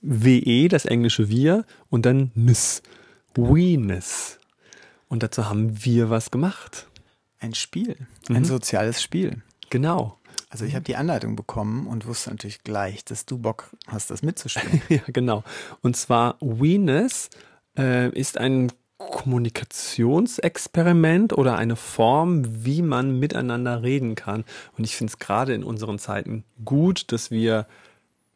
WE, das englische Wir, und dann NIS. Weeness. Und dazu haben wir was gemacht. Ein Spiel. Ein Mhm. soziales Spiel. Genau. Also ich habe die Anleitung bekommen und wusste natürlich gleich, dass du Bock hast, das mitzuspielen. Ja, genau. Und zwar Weeness äh, ist ein Kommunikationsexperiment oder eine Form, wie man miteinander reden kann. Und ich finde es gerade in unseren Zeiten gut, dass wir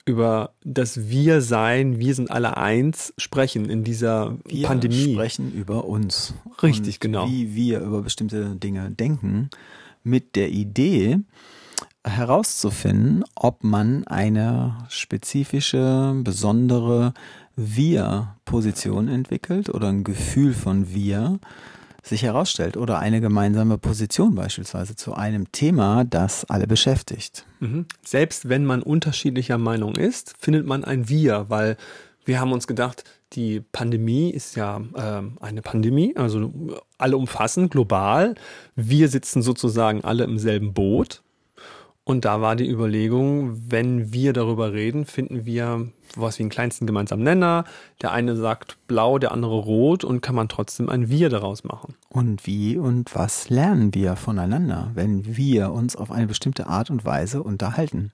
über das Wir-Sein, wir sind alle eins, sprechen in dieser Wir Pandemie. sprechen über uns. Richtig, genau. Wie wir über bestimmte Dinge denken, mit der Idee herauszufinden, ob man eine spezifische, besondere Wir-Position entwickelt oder ein Gefühl von Wir sich herausstellt oder eine gemeinsame Position beispielsweise zu einem Thema, das alle beschäftigt. Mhm. Selbst wenn man unterschiedlicher Meinung ist, findet man ein Wir, weil wir haben uns gedacht, die Pandemie ist ja ähm, eine Pandemie, also alle umfassend, global. Wir sitzen sozusagen alle im selben Boot. Und da war die Überlegung, wenn wir darüber reden, finden wir was wie einen kleinsten gemeinsamen Nenner. Der eine sagt blau, der andere rot und kann man trotzdem ein Wir daraus machen. Und wie und was lernen wir voneinander, wenn wir uns auf eine bestimmte Art und Weise unterhalten?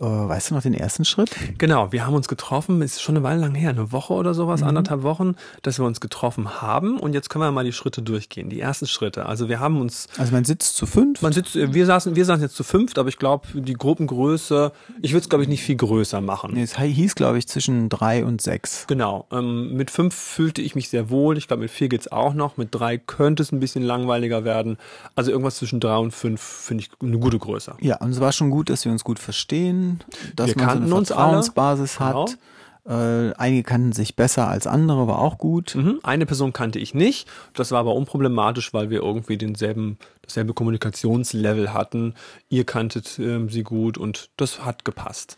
Äh, weißt du noch den ersten Schritt? Genau, wir haben uns getroffen, ist schon eine Weile lang her, eine Woche oder sowas, Mhm. anderthalb Wochen, dass wir uns getroffen haben. Und jetzt können wir mal die Schritte durchgehen, die ersten Schritte. Also wir haben uns, Also man sitzt zu fünf. man sitzt, wir saßen, wir saßen jetzt zu fünft, aber ich glaube, die Gruppengröße, ich würde es glaube ich nicht viel größer machen. Nee, es hieß, glaube ich, zwischen drei und sechs. Genau, ähm, mit fünf fühlte ich mich sehr wohl. Ich glaube, mit vier geht's auch noch. Mit drei könnte es ein bisschen langweiliger werden. Also irgendwas zwischen drei und fünf finde ich eine gute Größe. Ja, und es war schon gut, dass wir uns gut verstehen, dass Wir man so kannten eine uns alle. Vertrauensbasis hat. Äh, einige kannten sich besser als andere, war auch gut. Mhm. Eine Person kannte ich nicht. Das war aber unproblematisch, weil wir irgendwie denselben, dasselbe Kommunikationslevel hatten. Ihr kanntet ähm, sie gut und das hat gepasst.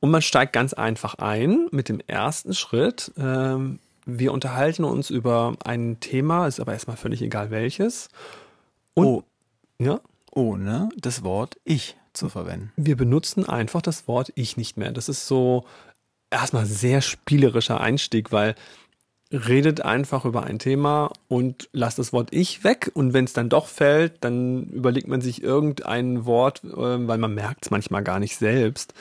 Und man steigt ganz einfach ein mit dem ersten Schritt. Ähm, wir unterhalten uns über ein Thema, ist aber erstmal völlig egal welches. Und Oh. ja, Ohne das Wort ich zu verwenden. wir benutzen einfach das Wort ich nicht mehr. Das ist so erstmal sehr spielerischer Einstieg, weil redet einfach über ein Thema und lasst das Wort ich weg und wenn es dann doch fällt, dann überlegt man sich irgendein Wort, äh, weil man merkt es manchmal gar nicht selbst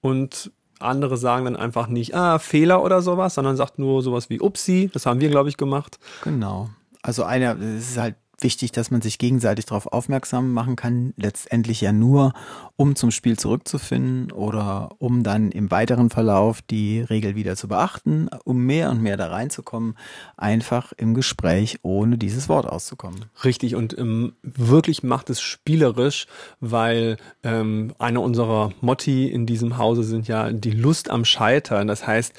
und andere sagen dann einfach nicht, ah, Fehler oder sowas, sondern sagt nur sowas wie Upsi, das haben wir, glaube ich, gemacht. Genau. Also einer, es ist halt wichtig, dass man sich gegenseitig darauf aufmerksam machen kann, letztendlich ja nur, um zum Spiel zurückzufinden oder um dann im weiteren Verlauf die Regel wieder zu beachten, um mehr und mehr da reinzukommen, einfach im Gespräch ohne dieses Wort auszukommen. Richtig und ähm, wirklich macht es spielerisch, weil ähm, eine unserer Motti in diesem Hause sind ja die Lust am Scheitern. Das heißt,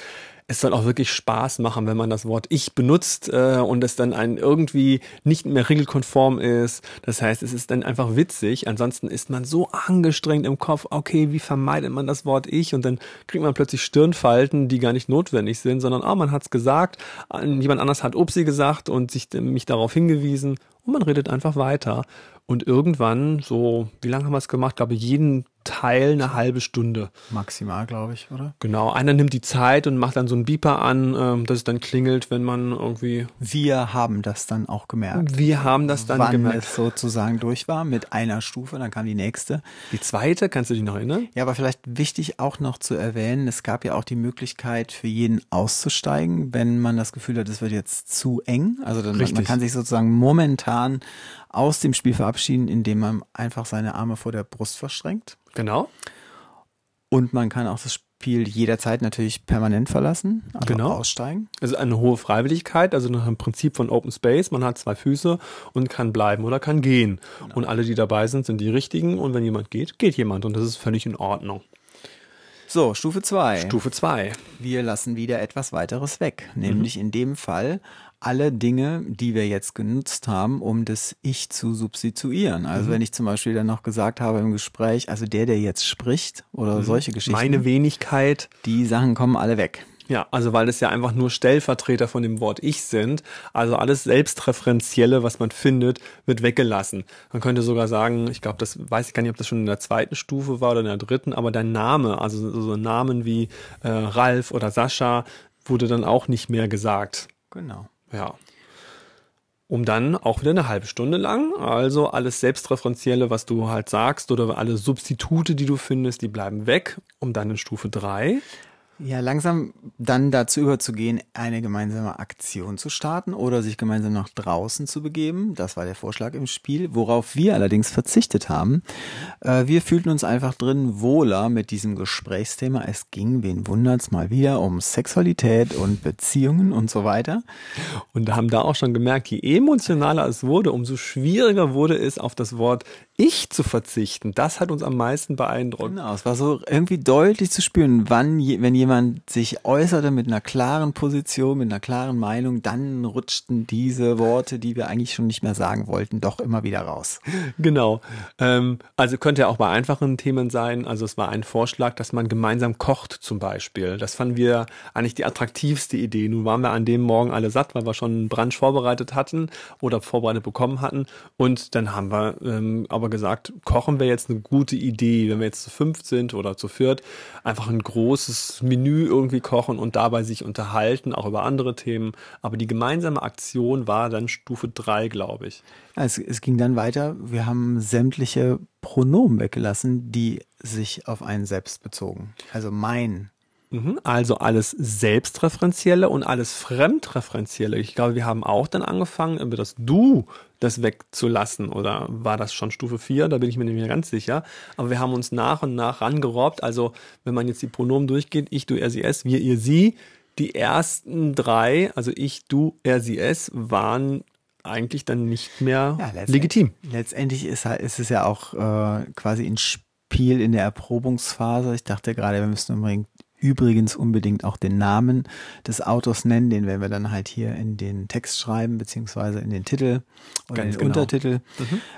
es soll auch wirklich Spaß machen, wenn man das Wort ich benutzt äh, und es dann ein irgendwie nicht mehr regelkonform ist. Das heißt, es ist dann einfach witzig. Ansonsten ist man so angestrengt im Kopf, okay, wie vermeidet man das Wort ich? Und dann kriegt man plötzlich Stirnfalten, die gar nicht notwendig sind, sondern ah, man hat es gesagt, jemand anders hat Upsi gesagt und sich mich darauf hingewiesen und man redet einfach weiter. Und irgendwann, so, wie lange haben wir es gemacht? Ich glaube, jeden Teil eine halbe Stunde. Maximal, glaube ich, oder? Genau, einer nimmt die Zeit und macht dann so einen Beeper an, ähm, dass es dann klingelt, wenn man irgendwie. Wir haben das dann auch gemerkt. Wir haben das dann Wann gemerkt. es sozusagen durch war mit einer Stufe, dann kam die nächste. Die zweite, kannst du dich noch erinnern? Ja, aber vielleicht wichtig auch noch zu erwähnen, es gab ja auch die Möglichkeit für jeden auszusteigen, wenn man das Gefühl hat, es wird jetzt zu eng. Also dann, man Richtig. kann sich sozusagen momentan aus dem Spiel verabschieden, indem man einfach seine Arme vor der Brust verstrengt. Genau. Und man kann auch das Spiel jederzeit natürlich permanent verlassen, also Genau. aussteigen. Also eine hohe Freiwilligkeit, also nach dem Prinzip von Open Space. Man hat zwei Füße und kann bleiben oder kann gehen. Und alle, die dabei sind, sind die richtigen. Und wenn jemand geht, geht jemand. Und das ist völlig in Ordnung. So, Stufe 2. Stufe 2. Wir lassen wieder etwas weiteres weg, nämlich in dem Fall alle Dinge, die wir jetzt genutzt haben, um das Ich zu substituieren. Also wenn ich zum Beispiel dann noch gesagt habe im Gespräch, also der, der jetzt spricht oder solche Geschichten, Meine Wenigkeit. die Sachen kommen alle weg. Ja, also weil es ja einfach nur Stellvertreter von dem Wort Ich sind. Also alles Selbstreferenzielle, was man findet, wird weggelassen. Man könnte sogar sagen, ich glaube, das weiß ich gar nicht, ob das schon in der zweiten Stufe war oder in der dritten, aber dein Name, also so so Namen wie äh, Ralf oder Sascha, wurde dann auch nicht mehr gesagt. Genau. Ja. Um dann auch wieder eine halbe Stunde lang, also alles Selbstreferenzielle, was du halt sagst, oder alle Substitute, die du findest, die bleiben weg, um dann in Stufe 3 Ja, langsam dann dazu überzugehen, eine gemeinsame Aktion zu starten oder sich gemeinsam nach draußen zu begeben. Das war der Vorschlag im Spiel, worauf wir allerdings verzichtet haben. Äh, wir fühlten uns einfach drin wohler mit diesem Gesprächsthema. Es ging, wen wundert's, mal wieder um Sexualität und Beziehungen und so weiter. Und haben da auch schon gemerkt, je emotionaler es wurde, umso schwieriger wurde es, auf das Wort Ich zu verzichten. Das hat uns am meisten beeindruckt. Genau, es war so irgendwie deutlich zu spüren, wann, wenn jemand sich äußerte mit einer klaren Position, mit einer klaren Meinung, dann rutschten diese Worte, die wir eigentlich schon nicht mehr sagen wollten, doch immer wieder raus. Genau. Ähm, also könnte ja auch bei einfachen Themen sein. Also es war ein Vorschlag, dass man gemeinsam kocht zum Beispiel. Das fanden wir eigentlich die attraktivste Idee. Nun waren wir an dem Morgen alle satt, weil wir schon einen Brunch vorbereitet hatten oder vorbereitet bekommen hatten. Und dann haben wir ähm, aber gesagt, kochen wäre jetzt eine gute Idee, wenn wir jetzt zu fünf sind oder zu viert, einfach ein großes Menü irgendwie kochen und dabei sich unterhalten, auch über andere Themen. Aber die gemeinsame Aktion war dann Stufe drei, glaube ich. Es, es ging dann weiter. Wir haben sämtliche Pronomen weggelassen, die sich auf einen selbst bezogen. Also mein. Mhm, Also alles Selbstreferenzielle und alles Fremdreferenzielle. Ich glaube, wir haben auch dann angefangen, über das Du das wegzulassen. Oder war das schon Stufe 4? Da bin ich mir nicht mehr ganz sicher. Aber wir haben uns nach und nach rangerobbt. Also wenn man jetzt die Pronomen durchgeht, ich, du, er, sie, es, wir, ihr, sie, die ersten drei, also ich, du, er, sie, es, waren eigentlich dann nicht mehr letztendlich- legitim. Letztendlich ist, ist es ja auch äh, quasi ein Spiel in der Erprobungsphase. Ich dachte gerade, wir müssen unbedingt, übrigens unbedingt auch den Namen des Autors nennen. Den werden wir dann halt hier in den Text schreiben, beziehungsweise in den Titel oder Ganz in den genau. Untertitel.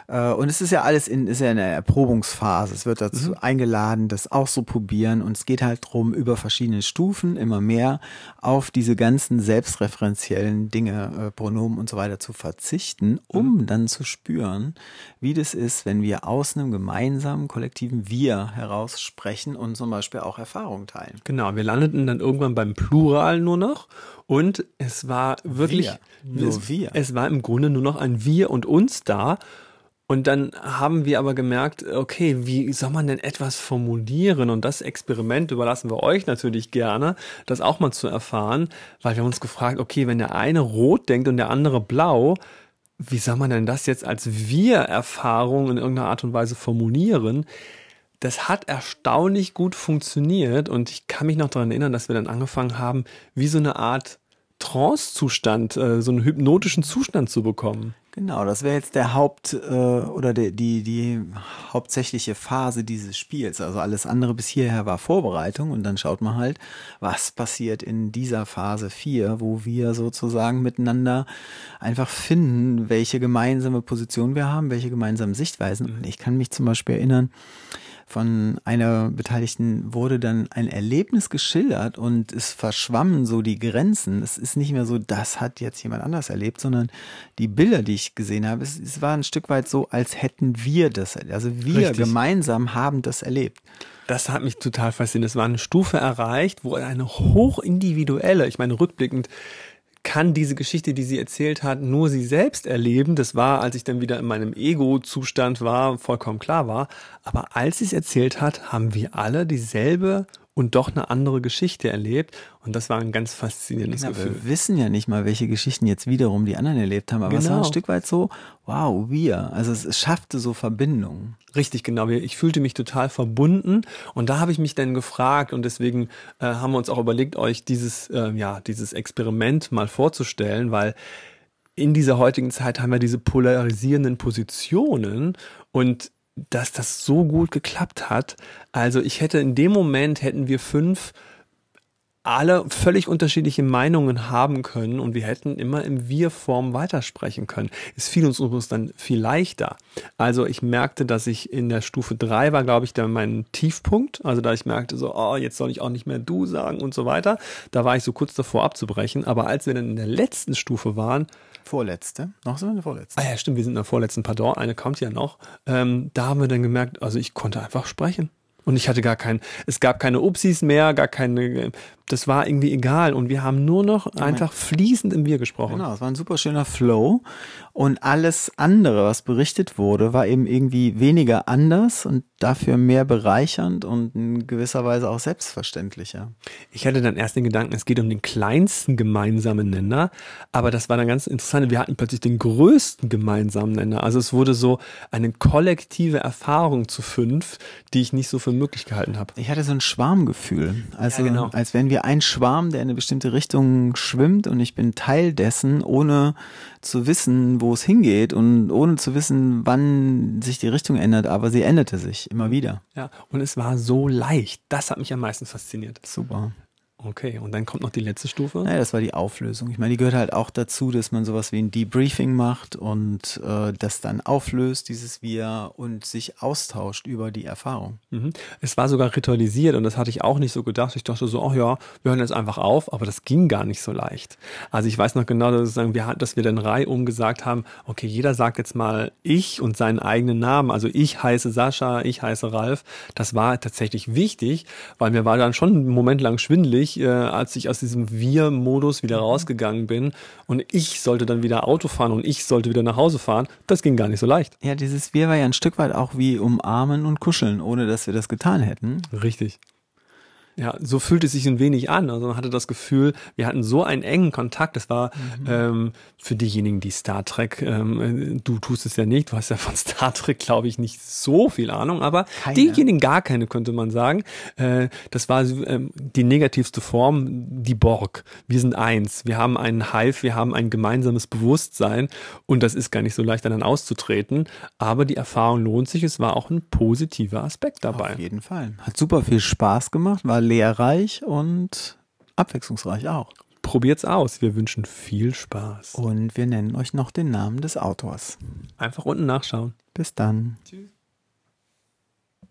Äh, und es ist ja alles in, ist ja in der Erprobungsphase. Es wird dazu eingeladen, das auch so probieren. Und es geht halt drum, über verschiedene Stufen immer mehr auf diese ganzen selbstreferenziellen Dinge, äh, Pronomen und so weiter zu verzichten, um dann zu spüren, wie das ist, wenn wir aus einem gemeinsamen kollektiven Wir heraus sprechen und zum Beispiel auch Erfahrungen teilen. Genau, wir landeten dann irgendwann beim Plural nur noch und es war wirklich Wir. Nur es, wir. Es war im Grunde nur noch ein Wir und uns da. Und dann haben wir aber gemerkt, okay, wie soll man denn etwas formulieren? Und das Experiment überlassen wir euch natürlich gerne, das auch mal zu erfahren, weil wir haben uns gefragt, okay, wenn der eine rot denkt und der andere blau, wie soll man denn das jetzt als Wir-Erfahrung in irgendeiner Art und Weise formulieren? Das hat erstaunlich gut funktioniert und ich kann mich noch daran erinnern, dass wir dann angefangen haben, wie so eine Art Trance-Zustand, äh, so einen hypnotischen Zustand zu bekommen. Genau, das wäre jetzt der Haupt- äh, oder die, die, die hauptsächliche Phase dieses Spiels. Also alles andere bis hierher war Vorbereitung und dann schaut man halt, was passiert in dieser Phase 4, wo wir sozusagen miteinander einfach finden, welche gemeinsame Position wir haben, welche gemeinsamen Sichtweisen. Und ich kann mich zum Beispiel erinnern, von einer Beteiligten wurde dann ein Erlebnis geschildert und es verschwammen so die Grenzen. Es ist nicht mehr so, das hat jetzt jemand anders erlebt, sondern die Bilder, die ich gesehen habe, es, es war ein Stück weit so, als hätten wir das, erlebt. also wir Richtig. gemeinsam haben das erlebt. Das hat mich total fasziniert. Es war eine Stufe erreicht, wo eine hochindividuelle, ich meine rückblickend, kann diese Geschichte, die sie erzählt hat, nur sie selbst erleben. Das war, als ich dann wieder in meinem Ego-Zustand war, vollkommen klar war. Aber als sie es erzählt hat, haben wir alle dieselbe und doch eine andere Geschichte erlebt. Und das war ein ganz faszinierendes Ja, Gefühl. wir wissen ja nicht mal, welche Geschichten jetzt wiederum die anderen erlebt haben, aber es war ein Genau. Stück weit so, wow, wir. Also es, es schaffte so Verbindungen. Richtig, genau. Ich fühlte mich total verbunden und da habe ich mich dann gefragt und deswegen äh, haben wir uns auch überlegt, euch dieses, äh, ja, dieses Experiment mal vorzustellen, weil in dieser heutigen Zeit haben wir diese polarisierenden Positionen und dass das so gut geklappt hat. Also ich hätte in dem Moment hätten wir fünf alle völlig unterschiedliche Meinungen haben können und wir hätten immer im Wir-Form weitersprechen können. Es fiel uns übrigens dann viel leichter. Also ich merkte, dass ich in der Stufe drei war, glaube ich, dann mein Tiefpunkt. Also da ich merkte so, oh, jetzt soll ich auch nicht mehr du sagen und so weiter. Da war ich so kurz davor abzubrechen. Aber als wir dann in der letzten Stufe waren, Vorletzte. Noch so eine vorletzte. Ah ja, stimmt, wir sind in der vorletzten, pardon, eine kommt ja noch. Ähm, da haben wir dann gemerkt, also ich konnte einfach sprechen. Und ich hatte gar kein, es gab keine Upsis mehr, gar keine, das war irgendwie egal. Und wir haben nur noch einfach fließend im Wir gesprochen. Genau, es war ein super schöner Flow. Und alles andere, was berichtet wurde, war eben irgendwie weniger anders und dafür mehr bereichernd und in gewisser Weise auch selbstverständlicher. Ich hatte dann erst den Gedanken, es geht um den kleinsten gemeinsamen Nenner, aber das war dann ganz interessant. Wir hatten plötzlich den größten gemeinsamen Nenner. Also es wurde so eine kollektive Erfahrung zu fünf, die ich nicht so für möglich gehalten habe. Ich hatte so ein Schwarmgefühl. Also, Ja, genau. als wenn wir ein Schwarm, der in eine bestimmte Richtung schwimmt und ich bin Teil dessen, ohne zu wissen, wo es hingeht und ohne zu wissen, wann sich die Richtung ändert, aber sie änderte sich immer wieder. Ja, und es war so leicht. Das hat mich am meisten fasziniert. Super. Okay, und dann kommt noch die letzte Stufe. Naja, das war die Auflösung. Ich meine, die gehört halt auch dazu, dass man sowas wie ein Debriefing macht und äh, das dann auflöst, dieses Wir, und sich austauscht über die Erfahrung. Mhm. Es war sogar ritualisiert und das hatte ich auch nicht so gedacht. Ich dachte so, ach ja, wir hören jetzt einfach auf, aber das ging gar nicht so leicht. Also ich weiß noch genau, dass, wir, dass wir dann reihum gesagt haben, okay, jeder sagt jetzt mal ich und seinen eigenen Namen. Also ich heiße Sascha, ich heiße Ralf. Das war tatsächlich wichtig, weil mir war dann schon einen Moment lang schwindelig, äh, als ich aus diesem Wir-Modus wieder rausgegangen bin und ich sollte dann wieder Auto fahren und ich sollte wieder nach Hause fahren. Das ging gar nicht so leicht. Ja, dieses Wir war ja ein Stück weit auch wie umarmen und kuscheln, ohne dass wir das getan hätten. Richtig. Ja, so fühlt es sich ein wenig an. Also man hatte das Gefühl, wir hatten so einen engen Kontakt. Das war ähm, für diejenigen, die Star Trek, ähm, du tust es ja nicht, du hast ja von Star Trek, glaube ich, nicht so viel Ahnung, aber Keine. diejenigen gar keine, könnte man sagen. Äh, das war ähm, die negativste Form, die Borg. Wir sind eins. Wir haben einen Hive, wir haben ein gemeinsames Bewusstsein und das ist gar nicht so leicht, dann auszutreten. Aber die Erfahrung lohnt sich. Es war auch ein positiver Aspekt dabei. Auf jeden Fall. Hat super viel Spaß gemacht, war lehrreich und abwechslungsreich auch. Probiert's aus. Wir wünschen viel Spaß. Und wir nennen euch noch den Namen des Autors. Einfach unten nachschauen. Bis dann. Tschüss.